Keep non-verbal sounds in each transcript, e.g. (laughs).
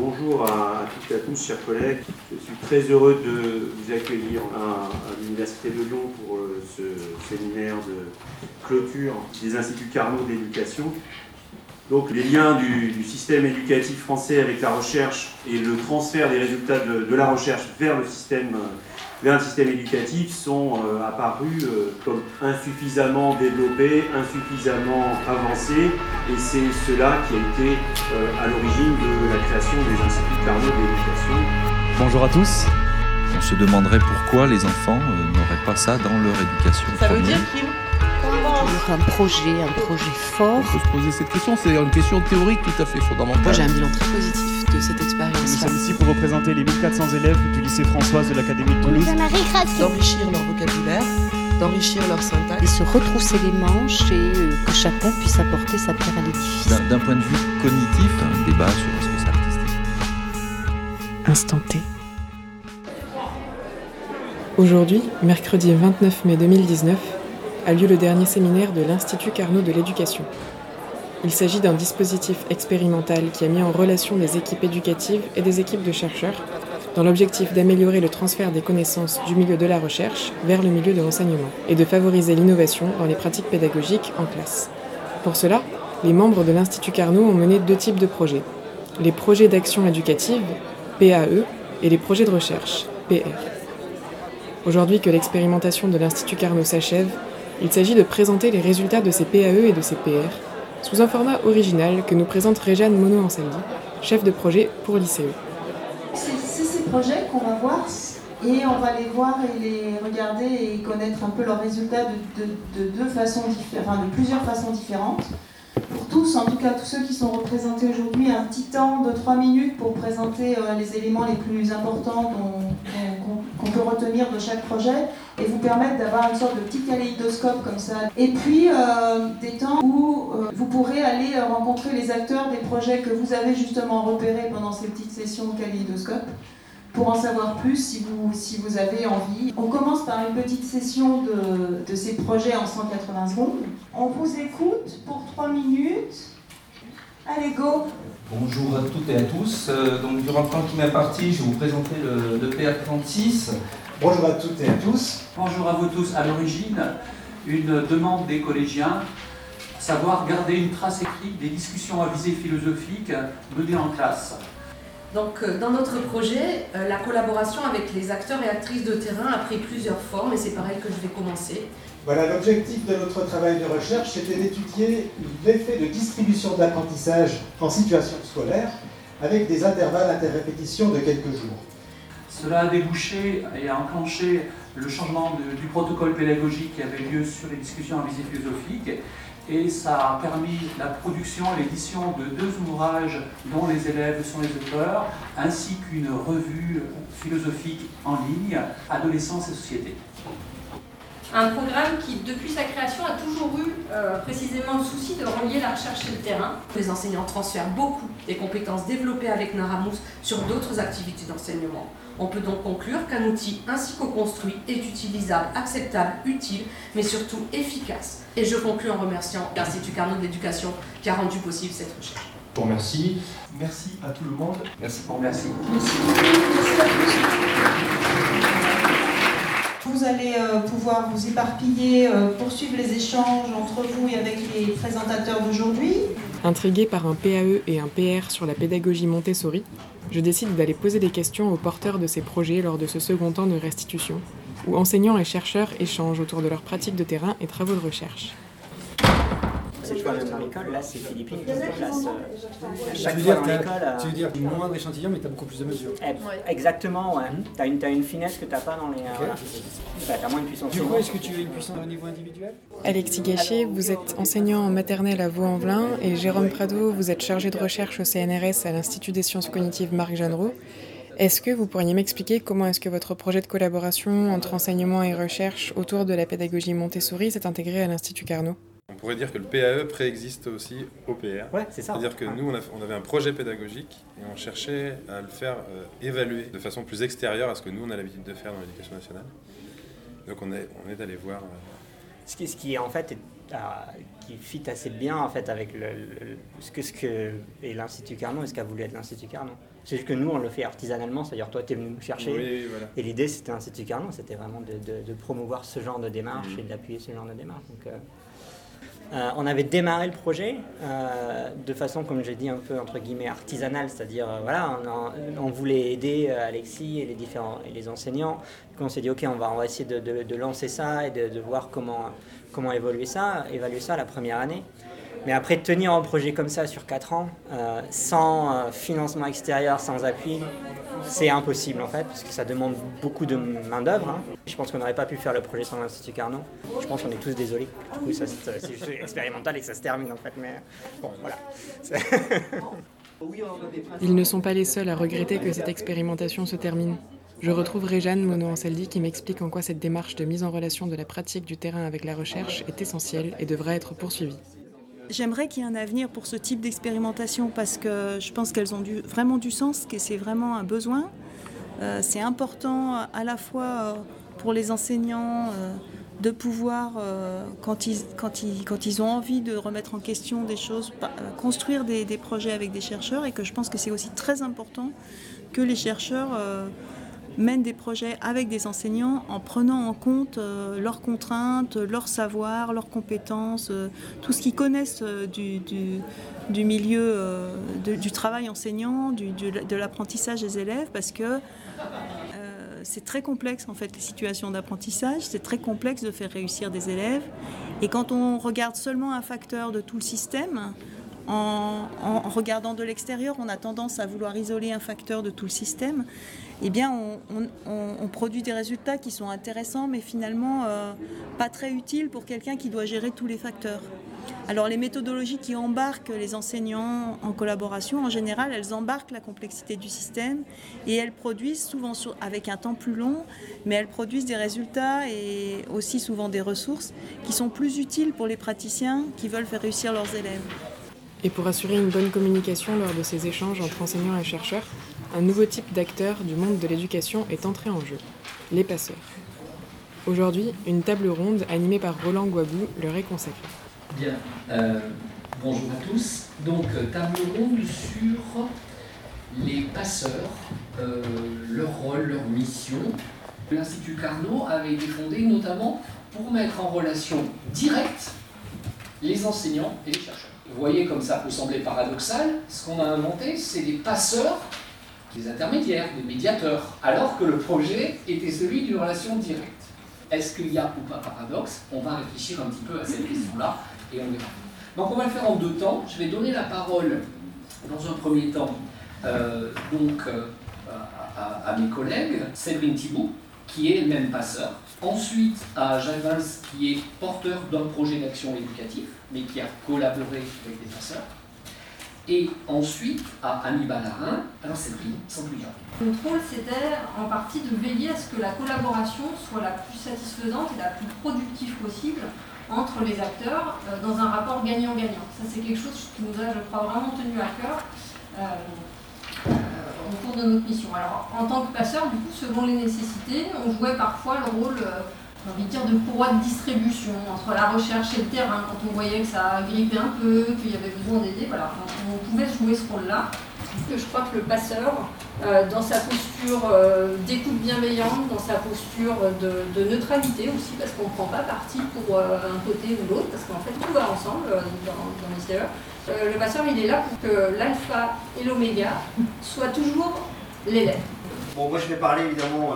Bonjour à, toutes et à tous, chers collègues. Je suis très heureux de vous accueillir à, l'Université de Lyon pour euh, ce séminaire de clôture des instituts Carnot d'éducation. Donc les liens du, système éducatif français avec la recherche et le transfert des résultats de, la recherche vers le système, vers un système éducatif sont euh, apparus euh, comme insuffisamment développés, insuffisamment avancés, et c'est cela qui a été euh, à l'origine de la création des instituts Carnot d'éducation. Bonjour à tous. On se demanderait pourquoi les enfants n'auraient pas ça dans leur éducation. Ça veut dire qu'ils un projet, un projet fort. On peut se poser cette question, c'est une question théorique tout à fait fondamentale. Moi j'ai un bilan très positif de cette expérience. Nous sommes ici pour représenter les 1400 élèves du lycée Françoise de l'Académie de Toulouse. D'enrichir leur vocabulaire, d'enrichir leur syntaxe. Et se retrousser les manches et euh, que chacun puisse apporter sa pierre à l'édifice. D'un point de vue cognitif, un débat sur ce que c'est artistique. Instant T. Aujourd'hui, mercredi 29 mai 2019, a lieu le dernier séminaire de l'Institut Carnot de l'éducation. Il s'agit d'un dispositif expérimental qui a mis en relation des équipes éducatives et des équipes de chercheurs dans l'objectif d'améliorer le transfert des connaissances du milieu de la recherche vers le milieu de l'enseignement et de favoriser l'innovation dans les pratiques pédagogiques en classe. Pour cela, les membres de l'Institut Carnot ont mené deux types de projets. Les projets d'action éducative, PAE, et les projets de recherche, PR. Aujourd'hui que l'expérimentation de l'Institut Carnot s'achève, il s'agit de présenter les résultats de ces PAE et de ces PR sous un format original que nous présente Réjeanne Mono-Ansaldi, chef de projet pour l'ICE. C'est ces projets qu'on va voir et on va les voir et les regarder et connaître un peu leurs résultats de, de, deux façons enfin, de plusieurs façons différentes. Pour tous, en tout cas tous ceux qui sont représentés aujourd'hui, un petit temps de trois minutes pour présenter euh, les éléments les plus importants qu'on peut retenir de chaque projet et vous permettre d'avoir une sorte de petit kaléidoscope comme ça. Et puis euh, des temps où euh, vous pourrez aller rencontrer les acteurs des projets que vous avez justement repérés pendant ces petites sessions kaléidoscope pour en savoir plus si vous, si vous avez envie. On commence par une petite session de, de ces projets en 180 secondes. On vous écoute pour 3 minutes. Allez, go Bonjour à toutes et à tous. Euh, donc, durant le temps qui m'est parti, je vais vous présenter le, le PR36. Bonjour à toutes et à tous. Bonjour à vous tous. À l'origine, une demande des collégiens, savoir garder une trace écrite des discussions à visée philosophique menées en classe. Donc, euh, dans notre projet, euh, la collaboration avec les acteurs et actrices de terrain a pris plusieurs formes et c'est pareil que je vais commencer. Voilà, l'objectif de notre travail de recherche, c'était d'étudier l'effet de distribution de l'apprentissage en situation scolaire avec des intervalles interrépétitions de quelques jours. Cela a débouché et a enclenché le changement du protocole pédagogique qui avait lieu sur les discussions à visée philosophique et ça a permis la production, l'édition de deux ouvrages dont les élèves sont les auteurs, ainsi qu'une revue philosophique en ligne, Adolescence et Société. Un programme qui, depuis sa création, a toujours eu euh, précisément le souci de relier la recherche et le terrain. Les enseignants transfèrent beaucoup des compétences développées avec Naramous sur d'autres activités d'enseignement. On peut donc conclure qu'un outil ainsi co-construit est utilisable, acceptable, utile, mais surtout efficace. Et je conclue en remerciant l'Institut Carnot de l'Éducation qui a rendu possible cette recherche. Bon, merci. Merci à tout le monde. Merci. Bon, merci. Vous allez euh, pouvoir vous éparpiller, euh, poursuivre les échanges entre vous et avec les présentateurs d'aujourd'hui. Intrigué par un PAE et un PR sur la pédagogie Montessori, je décide d'aller poser des questions aux porteurs de ces projets lors de ce second temps de restitution, où enseignants et chercheurs échangent autour de leurs pratiques de terrain et travaux de recherche c'est toi même dans l'école, là c'est Philippine qui se déplace euh, chaque fois dans l'école. Tu veux dire euh, moins d'échantillons, mais tu as beaucoup plus de mesures. Eh, exactement, ouais. Tu as, une, as une finesse que tu n'as pas dans les. Euh, bah, tu as moins de puissance. Du coup, est-ce que tu as une puissance au niveau individuel? Alexis Gachet, vous êtes enseignant en maternelle à Vaux-en-Velin et Jérôme Prado, vous êtes chargé de recherche au CNRS à l'Institut des sciences cognitives Marc Jeanneret. Est-ce que vous pourriez m'expliquer comment est-ce que votre projet de collaboration entre enseignement et recherche autour de la pédagogie Montessori s'est intégré à l'Institut Carnot? On pourrait dire que le PAE préexiste aussi au PR. Ouais, c'est ça. C'est-à-dire que nous, on, avait un projet pédagogique et on cherchait à le faire euh, évaluer de façon plus extérieure à ce que nous, on a l'habitude de faire dans l'éducation nationale. Donc on est, on est allé voir. Euh, ce, qui, ce qui, en fait, est qui fit assez bien en fait avec le, ce que ce que est l'Institut Carnot et ce qu'a voulu être l'Institut Carnot. C'est juste que nous on le fait artisanalement, c'est-à-dire toi tu es venu nous chercher et l'idée c'était l'Institut Carnot, c'était vraiment de, promouvoir ce genre de démarche mmh. et d'appuyer ce genre de démarche. Donc, euh, on avait démarré le projet euh, de façon, comme j'ai dit, un peu entre guillemets artisanale, c'est-à-dire euh, voilà, on, voulait aider Alexis et les différents et les enseignants. Donc on s'est dit ok, on va, on va essayer de, lancer ça et de, voir comment comment évoluer ça, évaluer ça la première année. Mais après tenir un projet comme ça sur 4 ans, sans financement extérieur, sans appui, c'est impossible en fait, parce que ça demande beaucoup de main-d'œuvre. Hein. Je pense qu'on n'aurait pas pu faire le projet sans l'Institut Carnot. Je pense qu'on est tous désolés. Du coup, c'est juste expérimental et que ça se termine en fait. Mais bon, voilà. (laughs) Ils ne sont pas les seuls à regretter que cette expérimentation se termine. Je retrouve Réjeanne Mono-Ansaldi qui m'explique en quoi cette démarche de mise en relation de la pratique du terrain avec la recherche est essentielle et devrait être poursuivie. J'aimerais qu'il y ait un avenir pour ce type d'expérimentation parce que je pense qu'elles ont vraiment du sens, que c'est vraiment un besoin. Euh, c'est important à la fois euh, pour les enseignants euh, de pouvoir, quand, ils, ont envie de remettre en question des choses, construire des projets avec des chercheurs et que je pense que c'est aussi très important que les chercheurs mènent des projets avec des enseignants en prenant en compte euh, leurs contraintes, leurs savoirs, leurs compétences, euh, tout ce qu'ils connaissent euh, du, milieu du travail enseignant, du, de l'apprentissage des élèves, parce que c'est très complexe en fait les situations d'apprentissage, c'est très complexe de faire réussir des élèves. Et quand on regarde seulement un facteur de tout le système, en, regardant de l'extérieur, on a tendance à vouloir isoler un facteur de tout le système eh bien, on, produit des résultats qui sont intéressants, mais finalement euh, pas très utiles pour quelqu'un qui doit gérer tous les facteurs. Alors les méthodologies qui embarquent les enseignants en collaboration, en général, elles embarquent la complexité du système et elles produisent souvent avec un temps plus long, mais elles produisent des résultats et aussi souvent des ressources qui sont plus utiles pour les praticiens qui veulent faire réussir leurs élèves. Et pour assurer une bonne communication lors de ces échanges entre enseignants et chercheurs, un nouveau type d'acteur du monde de l'éducation est entré en jeu, les passeurs. Aujourd'hui, une table ronde animée par Roland Guabou leur est consacrée. Bien, euh, bonjour à tous. Donc, euh, table ronde sur les passeurs, euh, leur rôle, leur mission. L'Institut Carnot avait été fondé notamment pour mettre en relation directe les enseignants et les chercheurs. Vous voyez comme ça peut sembler paradoxal, ce qu'on a inventé, c'est des passeurs des intermédiaires, des médiateurs, alors que le projet était celui d'une relation directe. Est-ce qu'il y a ou pas paradoxe? On va réfléchir un petit peu à cette question-là et on verra. Donc on va le faire en deux temps. Je vais donner la parole dans un premier temps euh, euh, à, mes collègues, Séverine Thibault, qui est elle-même passeur. Ensuite à Jacques Valls, qui est porteur d'un projet d'action éducatif, mais qui a collaboré avec des passeurs et ensuite à Hannibal Arin. Alors c'est pris sans plus Notre rôle, c'était en partie de veiller à ce que la collaboration soit la plus satisfaisante et la plus productive possible entre les acteurs euh, dans un rapport gagnant-gagnant. Ça, c'est quelque chose qui nous a, je crois, vraiment tenu à cœur euh, notre mission. Alors, en tant que passeur, du coup, selon les nécessités, on jouait parfois le rôle j'ai envie de dire, de courroie de distribution entre la recherche et le terrain. Quand on voyait que ça grippait un peu, qu'il y avait besoin d'aider, voilà, on pouvait jouer ce rôle-là. Je crois que le passeur, euh, dans sa posture euh, d'écoute bienveillante, dans sa posture de, neutralité aussi, parce qu'on ne prend pas parti pour euh, un côté ou l'autre, parce qu'en fait tout va ensemble dans, les CE. le passeur, il est là pour que l'alpha et l'oméga soient toujours l'élève. Bon, moi je vais parler évidemment,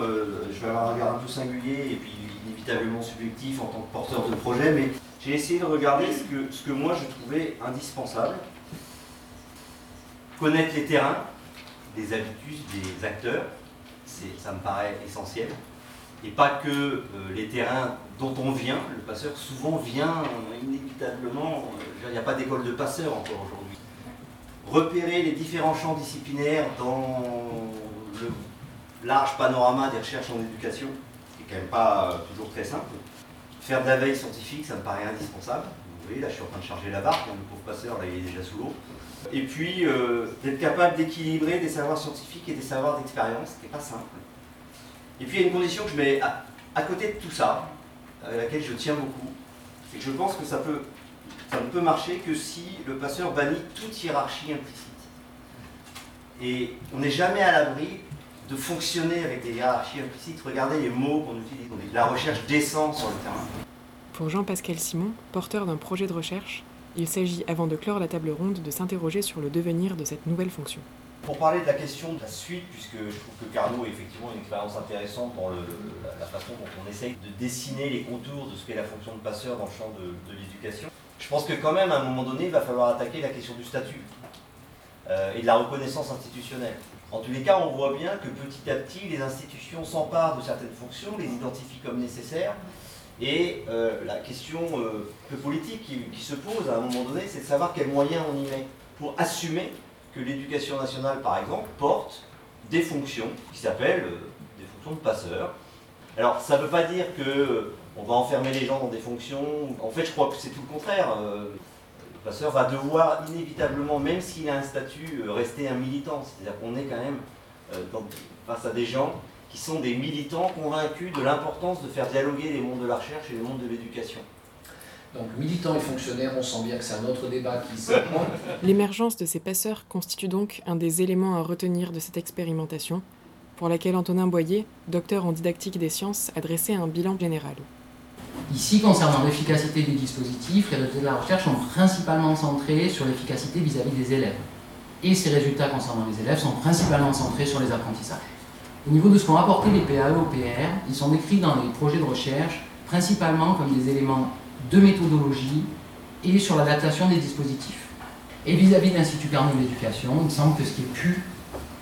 je vais avoir un regard un peu singulier et puis inévitablement subjectif en tant que porteur de projet, mais j'ai essayé de regarder que, ce que moi je trouvais indispensable. Connaître les terrains, des habitudes, des acteurs, ça me paraît essentiel. Et pas que euh, les terrains dont on vient, le passeur souvent vient inévitablement, euh, il n'y a pas d'école de passeur encore aujourd'hui. Repérer les différents champs disciplinaires dans le large panorama des recherches en éducation, quand même pas euh, toujours très simple. Faire de la veille scientifique, ça me paraît indispensable. Vous voyez, là je suis en train de charger la barque, hein, le pauvre passeur, là il est déjà sous l'eau. Et puis, euh, d'être capable d'équilibrer des savoirs scientifiques et des savoirs d'expérience, ce n'est pas simple. Et puis il y a une condition que je mets à, côté de tout ça, à laquelle je tiens beaucoup, c'est que je pense que ça, ça ne peut marcher que si le passeur bannit toute hiérarchie implicite. Et on n'est jamais à l'abri de fonctionner avec des hiérarchies implicites. Regardez les mots qu'on utilise. La recherche descend sur le terrain. Pour Jean-Pascal Simon, porteur d'un projet de recherche, il s'agit, avant de clore la table ronde, de s'interroger sur le devenir de cette nouvelle fonction. Pour parler de la question de la suite, puisque je trouve que Carnot est effectivement une expérience intéressante dans la, façon dont on essaye de dessiner les contours de ce qu'est la fonction de passeur dans le champ de, l'éducation, je pense que quand même, à un moment donné, il va falloir attaquer la question du statut euh, et de la reconnaissance institutionnelle. En tous les cas, on voit bien que petit à petit, les institutions s'emparent de certaines fonctions, les identifient comme nécessaires, et euh, la question euh, peu politique qui, se pose à un moment donné, c'est de savoir quels moyens on y met pour assumer que l'éducation nationale, par exemple, porte des fonctions qui s'appellent euh, des fonctions de passeurs. Alors, ça ne veut pas dire que on va enfermer les gens dans des fonctions. En fait, je crois que c'est tout le contraire. le passeur va devoir inévitablement, même s'il a un statut, rester un militant. C'est-à-dire qu'on est quand même face à des gens qui sont des militants convaincus de l'importance de faire dialoguer les mondes de la recherche et les mondes de l'éducation. Donc militants et fonctionnaires, on sent bien que c'est un autre débat qui s'apprend. (laughs) L'émergence de ces passeurs constitue donc un des éléments à retenir de cette expérimentation, pour laquelle Antonin Boyer, docteur en didactique des sciences, a dressé un bilan général. Ici, concernant l'efficacité du dispositif, les résultats de la recherche sont principalement centrés sur l'efficacité vis-à-vis des élèves. Et ces résultats concernant les élèves sont principalement centrés sur les apprentissages. Au niveau de ce qu'ont apporté les PAE au PR, ils sont décrits dans les projets de recherche principalement comme des éléments de méthodologie et sur l'adaptation des dispositifs. Et vis-à-vis de l'Institut Carnot de l'éducation, il semble que ce qui a pu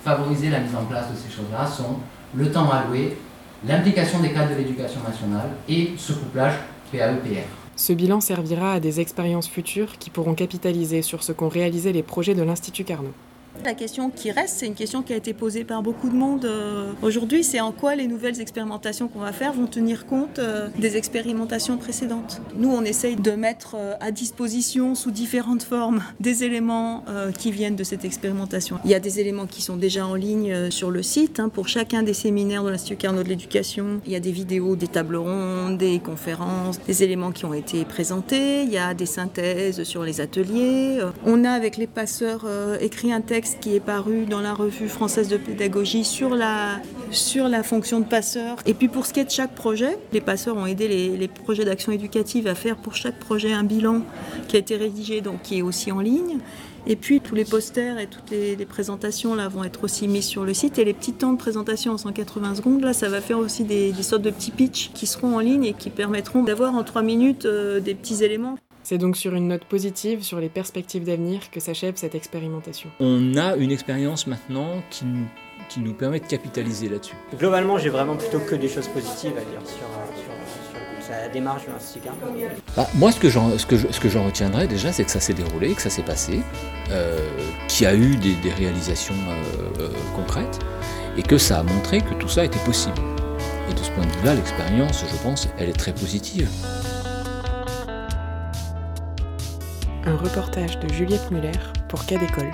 favoriser la mise en place de ces choses-là sont le temps alloué, l'implication des cadres de l'éducation nationale et ce couplage PAE-PR. Ce bilan servira à des expériences futures qui pourront capitaliser sur ce qu'ont réalisé les projets de l'Institut Carnot. La question qui reste, c'est une question qui a été posée par beaucoup de monde euh, aujourd'hui, c'est en quoi les nouvelles expérimentations qu'on va faire vont tenir compte euh, des expérimentations précédentes. Nous, on essaye de mettre euh, à disposition sous différentes formes des éléments qui viennent de cette expérimentation. Il y a des éléments qui sont déjà en ligne sur le site hein, pour chacun des séminaires de l'Institut Carnot de l'éducation. Il y a des vidéos, des tables rondes, des conférences, des éléments qui ont été présentés. Il y a des synthèses sur les ateliers. On a avec les passeurs écrit un texte qui est paru dans la revue française de pédagogie sur la, sur la fonction de passeur. Et puis pour ce qui est de chaque projet, les passeurs ont aidé les, projets d'action éducative à faire pour chaque projet un bilan qui a été rédigé, donc qui est aussi en ligne. Et puis tous les posters et toutes les, présentations là vont être aussi mis sur le site. Et les petits temps de présentation en 180 secondes, là, ça va faire aussi des, sortes de petits pitchs qui seront en ligne et qui permettront d'avoir en 3 minutes euh, des petits éléments. C'est donc sur une note positive sur les perspectives d'avenir que s'achève cette expérimentation. On a une expérience maintenant qui nous, qui nous permet de capitaliser là-dessus. Globalement, j'ai vraiment plutôt que des choses positives à dire sur, la démarche de l'Institut bah, Moi, ce que j'en ce que ce que retiendrai déjà, c'est que ça s'est déroulé, que ça s'est passé, euh, qu'il y a eu des, réalisations euh, euh, concrètes, et que ça a montré que tout ça était possible. Et de ce point de vue-là, l'expérience, je pense, elle est très positive. Un reportage de Juliette Muller pour Cas d'école.